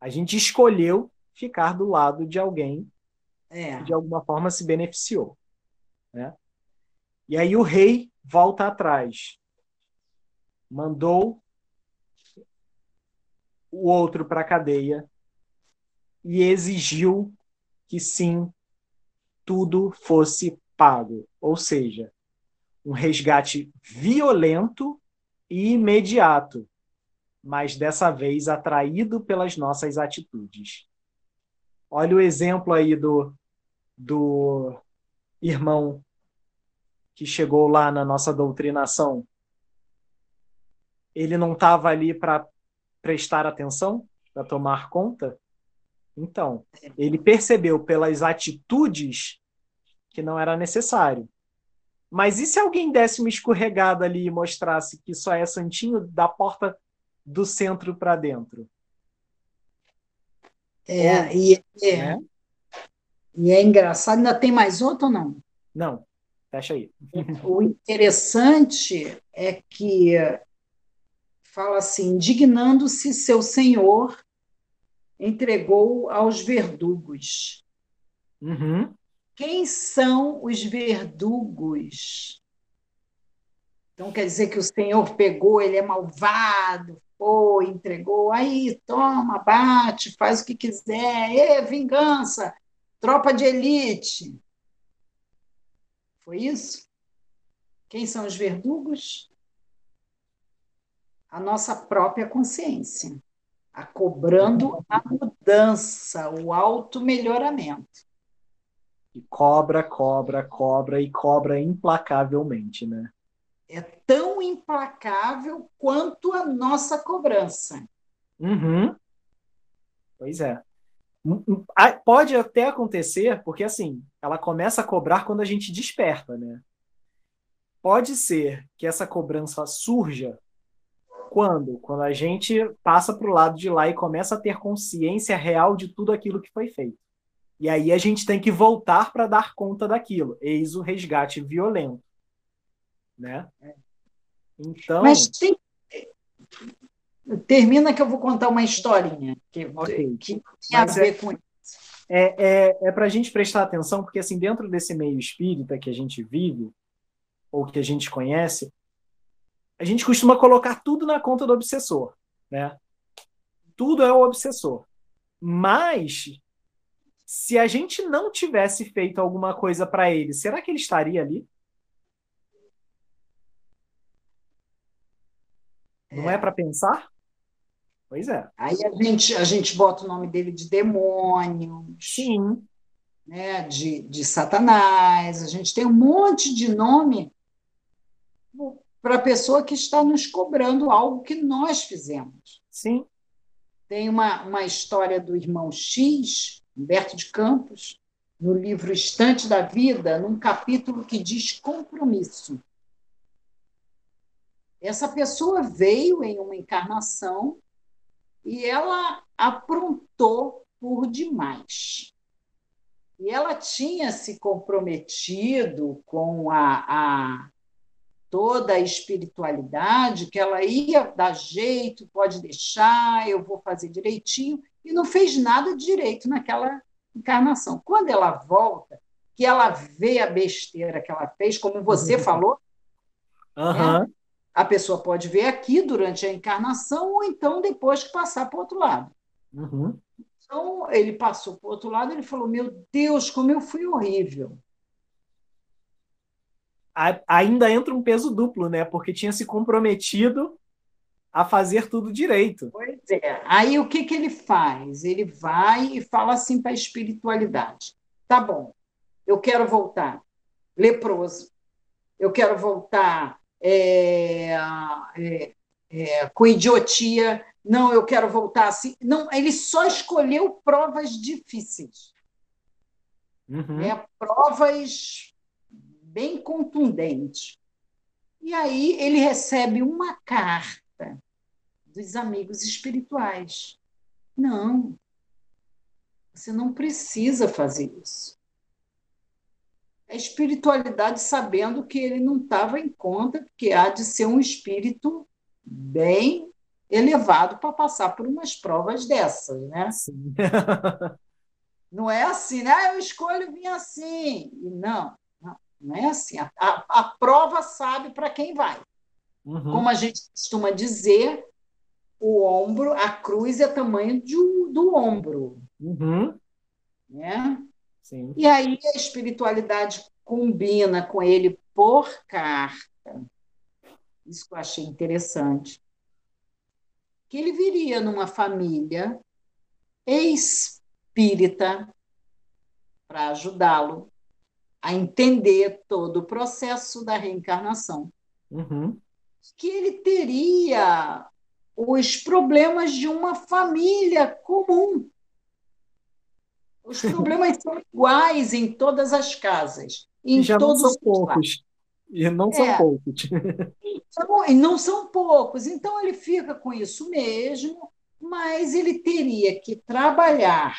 A gente escolheu ficar do lado de alguém é. que de alguma forma se beneficiou. Né? E aí o rei volta atrás. Mandou o outro para a cadeia e exigiu que sim, tudo fosse pago. Ou seja, um resgate violento e imediato, mas dessa vez atraído pelas nossas atitudes. Olha o exemplo aí do, do irmão que chegou lá na nossa doutrinação, ele não estava ali para prestar atenção, para tomar conta? Então, ele percebeu pelas atitudes que não era necessário. Mas e se alguém desse uma escorregada ali e mostrasse que só é santinho da porta do centro para dentro? É, e é, né? e é engraçado. Ainda tem mais outro ou não? Não. Fecha aí. O interessante é que fala assim: indignando-se seu senhor, entregou aos verdugos. Uhum. Quem são os verdugos? Então quer dizer que o Senhor pegou, ele é malvado, foi, entregou, aí toma, bate, faz o que quiser, e vingança, tropa de elite. Foi isso? Quem são os verdugos? A nossa própria consciência, a cobrando a mudança, o auto-melhoramento. E cobra, cobra, cobra e cobra implacavelmente, né? É tão implacável quanto a nossa cobrança. Uhum. Pois é. Pode até acontecer, porque assim, ela começa a cobrar quando a gente desperta, né? Pode ser que essa cobrança surja quando? Quando a gente passa para o lado de lá e começa a ter consciência real de tudo aquilo que foi feito. E aí a gente tem que voltar para dar conta daquilo. Eis o resgate violento. Né? Então. Mas tem... Termina que eu vou contar uma historinha que, okay. que tem a ver é, com isso. É, é, é para a gente prestar atenção, porque assim, dentro desse meio espírita que a gente vive, ou que a gente conhece, a gente costuma colocar tudo na conta do obsessor. Né? Tudo é o obsessor. Mas se a gente não tivesse feito alguma coisa para ele, será que ele estaria ali? Não é, é para pensar? Pois é. Aí a gente, a gente bota o nome dele de demônio. Sim. Né, de, de Satanás. A gente tem um monte de nome para a pessoa que está nos cobrando algo que nós fizemos. Sim. Tem uma, uma história do irmão X, Humberto de Campos, no livro Estante da Vida, num capítulo que diz compromisso. Essa pessoa veio em uma encarnação e ela aprontou por demais. E ela tinha se comprometido com a, a toda a espiritualidade, que ela ia dar jeito, pode deixar, eu vou fazer direitinho, e não fez nada de direito naquela encarnação. Quando ela volta, que ela vê a besteira que ela fez, como você uhum. falou, uhum. né? a pessoa pode ver aqui durante a encarnação ou então depois que passar para o outro lado. Uhum. Então, ele passou para o outro lado ele falou: Meu Deus, como eu fui horrível. Ainda entra um peso duplo, né? Porque tinha se comprometido a fazer tudo direito. Pois é. Aí o que, que ele faz? Ele vai e fala assim para a espiritualidade: tá bom, eu quero voltar leproso, eu quero voltar é, é, é, com idiotia, não, eu quero voltar assim. Não, ele só escolheu provas difíceis. Uhum. Né? Provas bem contundentes. E aí ele recebe uma carta dos amigos espirituais. Não, você não precisa fazer isso. A espiritualidade sabendo que ele não estava em conta, que há de ser um espírito bem elevado para passar por umas provas dessas, né? Sim. não é assim, né? Ah, eu escolho vir assim. Não, não, é assim. A, a, a prova sabe para quem vai. Uhum. Como a gente costuma dizer, o ombro, a cruz é tamanho de, do ombro. Uhum. Né? Sim. E aí a espiritualidade combina com ele por carta. Isso que eu achei interessante. Que ele viria numa família espírita para ajudá-lo a entender todo o processo da reencarnação. Uhum. Que ele teria os problemas de uma família comum. Os problemas são iguais em todas as casas, em Já todos não são poucos. E não são é. poucos. Então, e não são poucos. Então, ele fica com isso mesmo, mas ele teria que trabalhar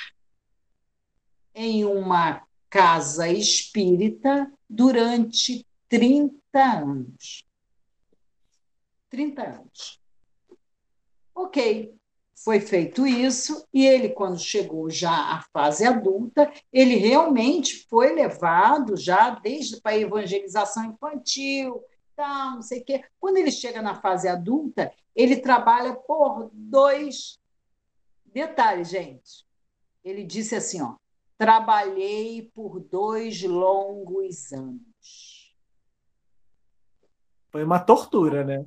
em uma casa espírita durante 30 anos. 30 anos. Ok, foi feito isso, e ele, quando chegou já à fase adulta, ele realmente foi levado já desde para a evangelização infantil, tal, não sei o quê. Quando ele chega na fase adulta, ele trabalha por dois detalhes, gente. Ele disse assim, ó, trabalhei por dois longos anos. Foi uma tortura, né?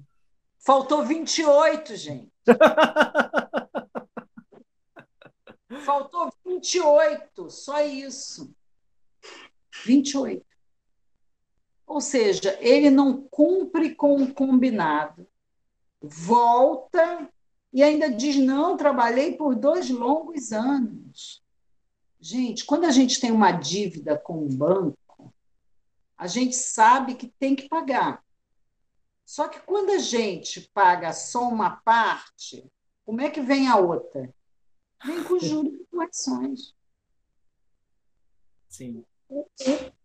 Faltou 28, gente. Faltou 28, só isso. 28. Ou seja, ele não cumpre com o combinado. Volta e ainda diz: não, trabalhei por dois longos anos. Gente, quando a gente tem uma dívida com um banco, a gente sabe que tem que pagar. Só que quando a gente paga só uma parte, como é que vem a outra? Vem com juros e correções. Sim. O,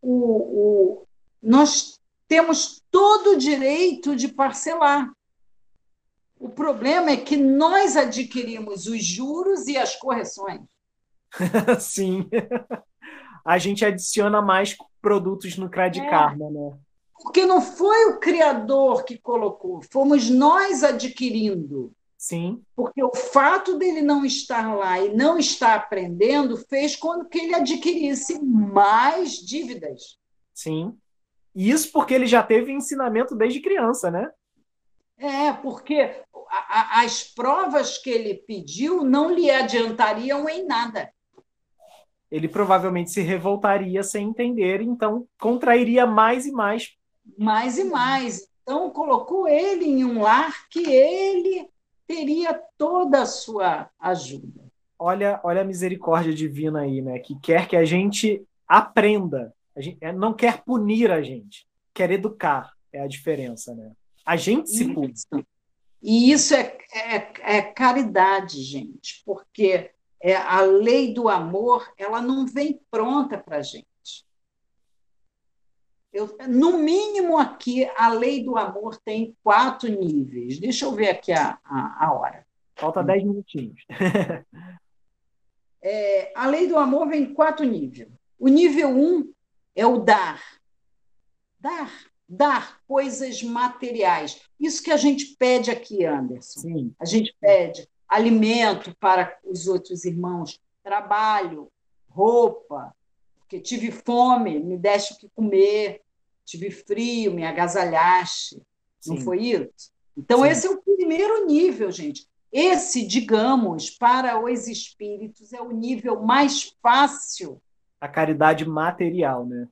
o, o, nós temos todo o direito de parcelar. O problema é que nós adquirimos os juros e as correções. Sim. A gente adiciona mais produtos no Credit é. Karma, né? Porque não foi o criador que colocou, fomos nós adquirindo. Sim. Porque o fato dele não estar lá e não estar aprendendo fez com que ele adquirisse mais dívidas. Sim. Isso porque ele já teve ensinamento desde criança, né? É, porque a, a, as provas que ele pediu não lhe adiantariam em nada. Ele provavelmente se revoltaria sem entender, então contrairia mais e mais. Mais e mais. Então colocou ele em um lar que ele teria toda a sua ajuda. Olha, olha a misericórdia divina aí, né? Que quer que a gente aprenda a gente é, não quer punir a gente, quer educar. É a diferença, né? A gente se pune. E isso é, é, é, caridade, gente, porque é a lei do amor ela não vem pronta para a gente. Eu, no mínimo aqui, a lei do amor tem quatro níveis. Deixa eu ver aqui a, a, a hora. Falta dez minutinhos. é, a lei do amor vem em quatro níveis. O nível um é o dar. Dar, dar coisas materiais. Isso que a gente pede aqui, Anderson. Sim. A gente pede alimento para os outros irmãos, trabalho, roupa, porque tive fome, me deste o que comer, tive frio, me agasalhaste. Sim. Não foi isso? Então, Sim. esse é o primeiro nível, gente. Esse, digamos, para os espíritos, é o nível mais fácil a caridade material, né?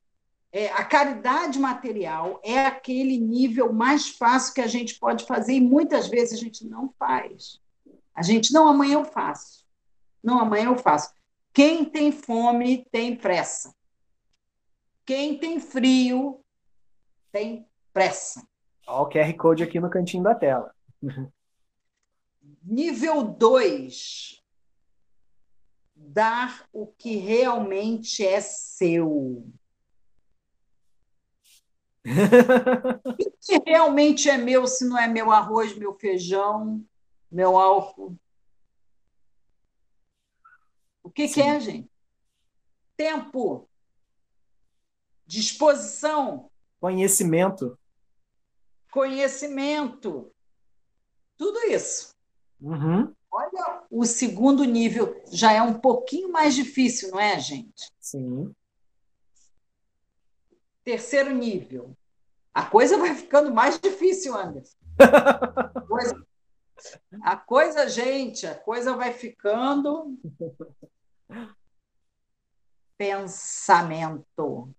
É, a caridade material é aquele nível mais fácil que a gente pode fazer e muitas vezes a gente não faz. A gente, não, amanhã eu faço. Não, amanhã eu faço. Quem tem fome tem pressa. Quem tem frio tem pressa. Olha o QR Code aqui no cantinho da tela. Nível 2 dar o que realmente é seu. o que realmente é meu se não é meu arroz, meu feijão, meu álcool? O que, que é, gente? Tempo, disposição, conhecimento, conhecimento, tudo isso. Uhum. Olha, o segundo nível já é um pouquinho mais difícil, não é, gente? Sim. Terceiro nível. A coisa vai ficando mais difícil, Anderson. A coisa, a coisa, gente, a coisa vai ficando. Pensamento.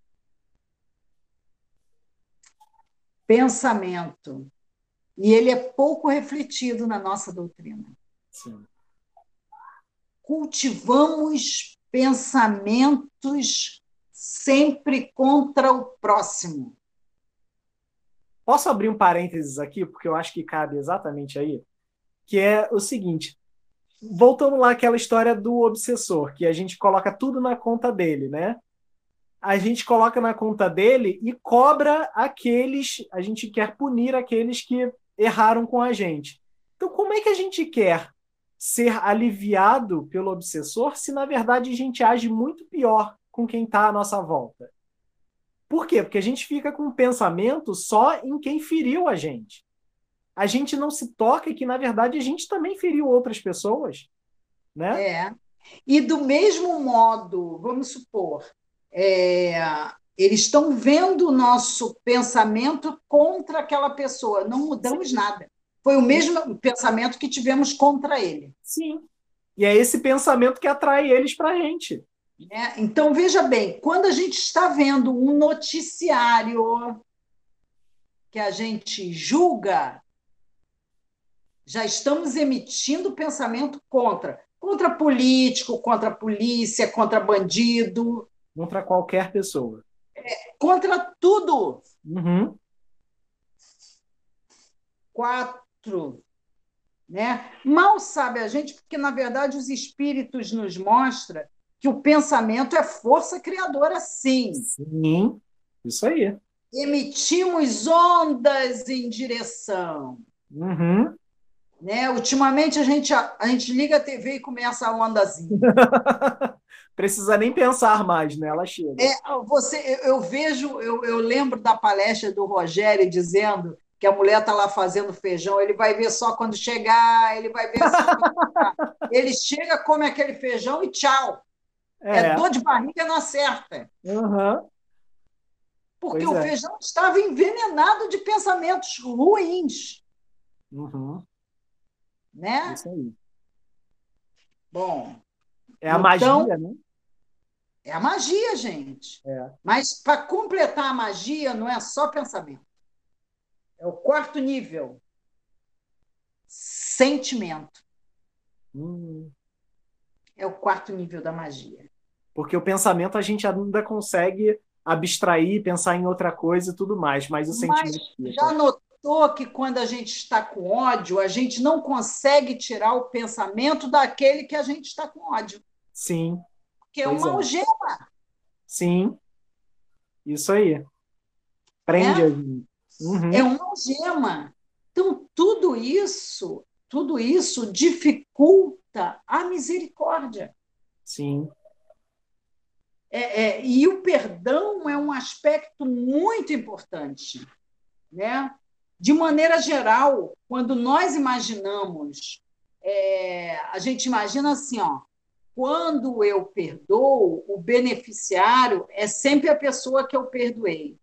Pensamento. E ele é pouco refletido na nossa doutrina. Sim. Cultivamos pensamentos sempre contra o próximo. Posso abrir um parênteses aqui, porque eu acho que cabe exatamente aí? Que é o seguinte: voltando lá àquela história do obsessor, que a gente coloca tudo na conta dele, né? A gente coloca na conta dele e cobra aqueles, a gente quer punir aqueles que erraram com a gente. Então, como é que a gente quer ser aliviado pelo obsessor se, na verdade, a gente age muito pior com quem está à nossa volta? Por quê? Porque a gente fica com o pensamento só em quem feriu a gente. A gente não se toca que, na verdade, a gente também feriu outras pessoas. Né? É. E do mesmo modo, vamos supor, é, eles estão vendo o nosso pensamento contra aquela pessoa. Não mudamos nada. Foi o mesmo pensamento que tivemos contra ele. Sim. E é esse pensamento que atrai eles para a gente. É, então, veja bem, quando a gente está vendo um noticiário que a gente julga, já estamos emitindo pensamento contra. Contra político, contra polícia, contra bandido. Contra qualquer pessoa. É, contra tudo. Uhum. Quatro. Né? Mal sabe a gente, porque, na verdade, os espíritos nos mostram que o pensamento é força criadora, sim. Sim, isso aí. Emitimos ondas em direção. Uhum. Né? Ultimamente a gente, a, a gente liga a TV e começa a ondazinha. Precisa nem pensar mais, né? Ela chega. É, você, eu, eu vejo, eu, eu lembro da palestra do Rogério dizendo que a mulher está lá fazendo feijão, ele vai ver só quando chegar, ele vai ver só quando Ele chega, come aquele feijão e tchau. É, é dor de barriga na certa. Uhum. Porque pois o é. feijão estava envenenado de pensamentos ruins. Uhum. Né? Isso aí. Bom. É a então, magia, né? É a magia, gente. É. Mas para completar a magia, não é só pensamento. É o quarto nível. Sentimento. Hum. É o quarto nível da magia. Porque o pensamento a gente ainda consegue abstrair, pensar em outra coisa e tudo mais, mas o mas sentimento. Já notou que quando a gente está com ódio, a gente não consegue tirar o pensamento daquele que a gente está com ódio. Sim. Que é uma é. algema. Sim. Isso aí. Prende é? a gente. Uhum. É uma algema. Então, tudo isso, tudo isso dificulta a misericórdia. Sim. É, é, e o perdão é um aspecto muito importante. Né? De maneira geral, quando nós imaginamos, é, a gente imagina assim, ó, quando eu perdoo, o beneficiário é sempre a pessoa que eu perdoei.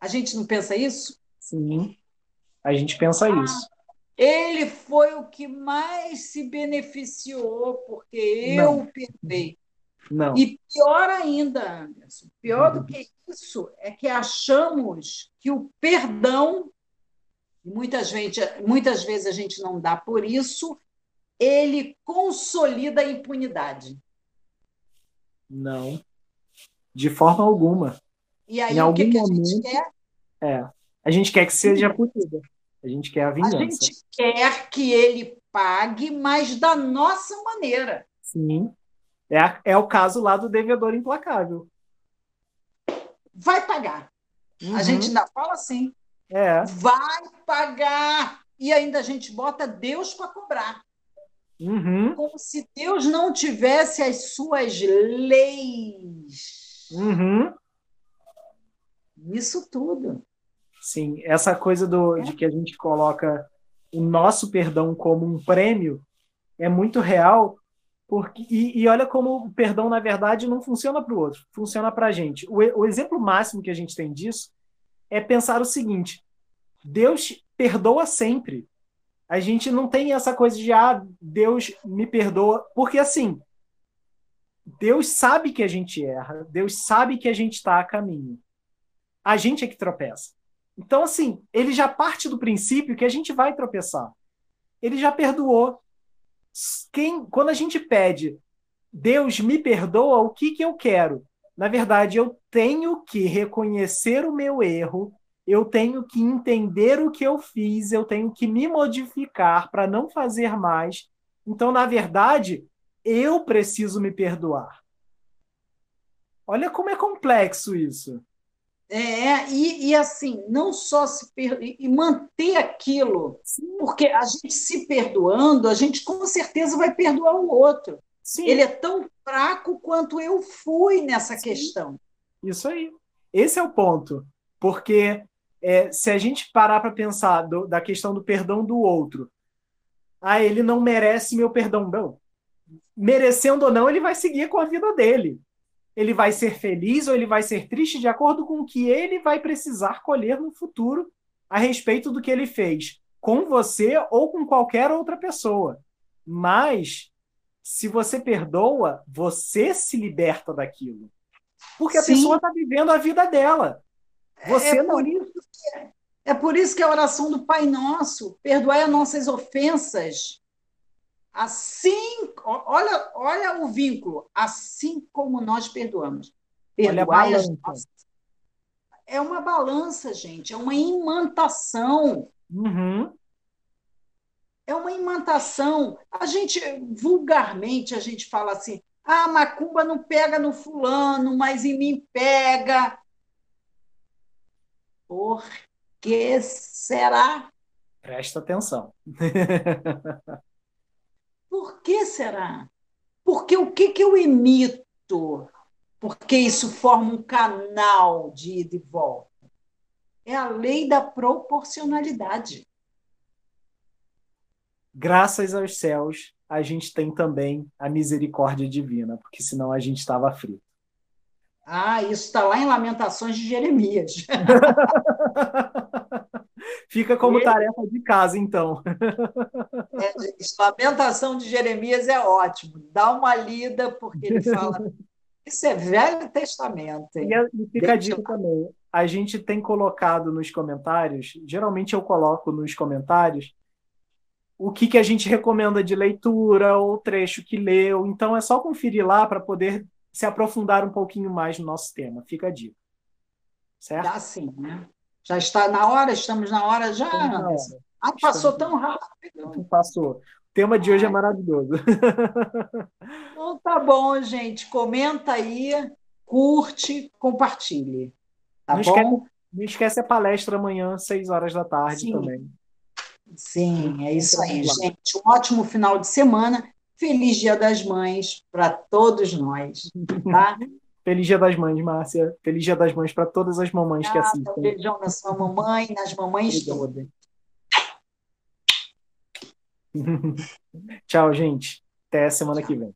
A gente não pensa isso? Sim, a gente pensa ah, isso. Ele foi o que mais se beneficiou, porque não. eu perdoei. Não. E pior ainda, Anderson, pior do que isso é que achamos que o perdão, muitas vezes, muitas vezes a gente não dá por isso, ele consolida a impunidade. Não, de forma alguma. E aí, em o que, que a gente quer? É. A gente quer que seja punida. A gente quer a vingança. A gente quer que ele pague, mas da nossa maneira. Sim. É, é o caso lá do devedor implacável. Vai pagar. Uhum. A gente ainda fala assim. É. Vai pagar. E ainda a gente bota Deus para cobrar. Uhum. Como se Deus não tivesse as suas leis. Uhum. Isso tudo. Sim, essa coisa do, é. de que a gente coloca o nosso perdão como um prêmio é muito real, porque, e, e olha como o perdão, na verdade, não funciona para o outro, funciona para a gente. O, o exemplo máximo que a gente tem disso é pensar o seguinte: Deus perdoa sempre. A gente não tem essa coisa de, ah, Deus me perdoa, porque assim, Deus sabe que a gente erra, Deus sabe que a gente está a caminho a gente é que tropeça. Então, assim, ele já parte do princípio que a gente vai tropeçar. Ele já perdoou. Quem, quando a gente pede, Deus me perdoa, o que, que eu quero? Na verdade, eu tenho que reconhecer o meu erro, eu tenho que entender o que eu fiz, eu tenho que me modificar para não fazer mais. Então, na verdade, eu preciso me perdoar. Olha como é complexo isso. É, e, e assim, não só se per... e manter aquilo, Sim. porque a gente se perdoando, a gente com certeza vai perdoar o outro. Sim. Ele é tão fraco quanto eu fui nessa Sim. questão. Isso aí. Esse é o ponto. Porque é, se a gente parar para pensar do, da questão do perdão do outro, ah, ele não merece meu perdão. Não. Merecendo ou não, ele vai seguir com a vida dele. Ele vai ser feliz ou ele vai ser triste de acordo com o que ele vai precisar colher no futuro a respeito do que ele fez com você ou com qualquer outra pessoa. Mas se você perdoa, você se liberta daquilo. Porque a Sim. pessoa está vivendo a vida dela. Você é não. Por isso que, é por isso que a oração do Pai Nosso, perdoai as nossas ofensas. Assim, olha, olha o vínculo, assim como nós perdoamos. Perdoai as nossas. É uma balança, gente, é uma imantação. Uhum é uma imantação. A gente, vulgarmente, a gente fala assim: ah, macumba não pega no fulano, mas em mim pega. Por que será? Presta atenção. Por que será? Porque o que, que eu emito? Porque isso forma um canal de ida e volta. É a lei da proporcionalidade graças aos céus, a gente tem também a misericórdia divina, porque senão a gente estava frito. Ah, isso está lá em Lamentações de Jeremias. Fica como Ele... tarefa de casa, então. É, Lamentação de Jeremias é ótimo. Dá uma lida, porque ele fala. Isso é Velho Testamento. Hein? E, fica a dica também. A gente tem colocado nos comentários, geralmente eu coloco nos comentários, o que, que a gente recomenda de leitura ou trecho que leu. Então é só conferir lá para poder se aprofundar um pouquinho mais no nosso tema. Fica a dica. Certo? Já sim, né? Já está na hora, estamos na hora já. Na hora. Ah, passou tão rápido. Passou. O tema de hoje é maravilhoso. Então tá bom, gente. Comenta aí, curte, compartilhe. Tá não, bom? Esquece, não esquece a palestra amanhã, seis horas da tarde Sim. também. Sim, é isso aí, gente. Um ótimo final de semana. Feliz Dia das Mães para todos nós. Tá? Feliz Dia das Mães, Márcia. Feliz Dia das Mães para todas as mamães ah, que assistem. Beijão na sua mamãe, nas mamães todas. Tchau, gente. Até semana Tchau. que vem.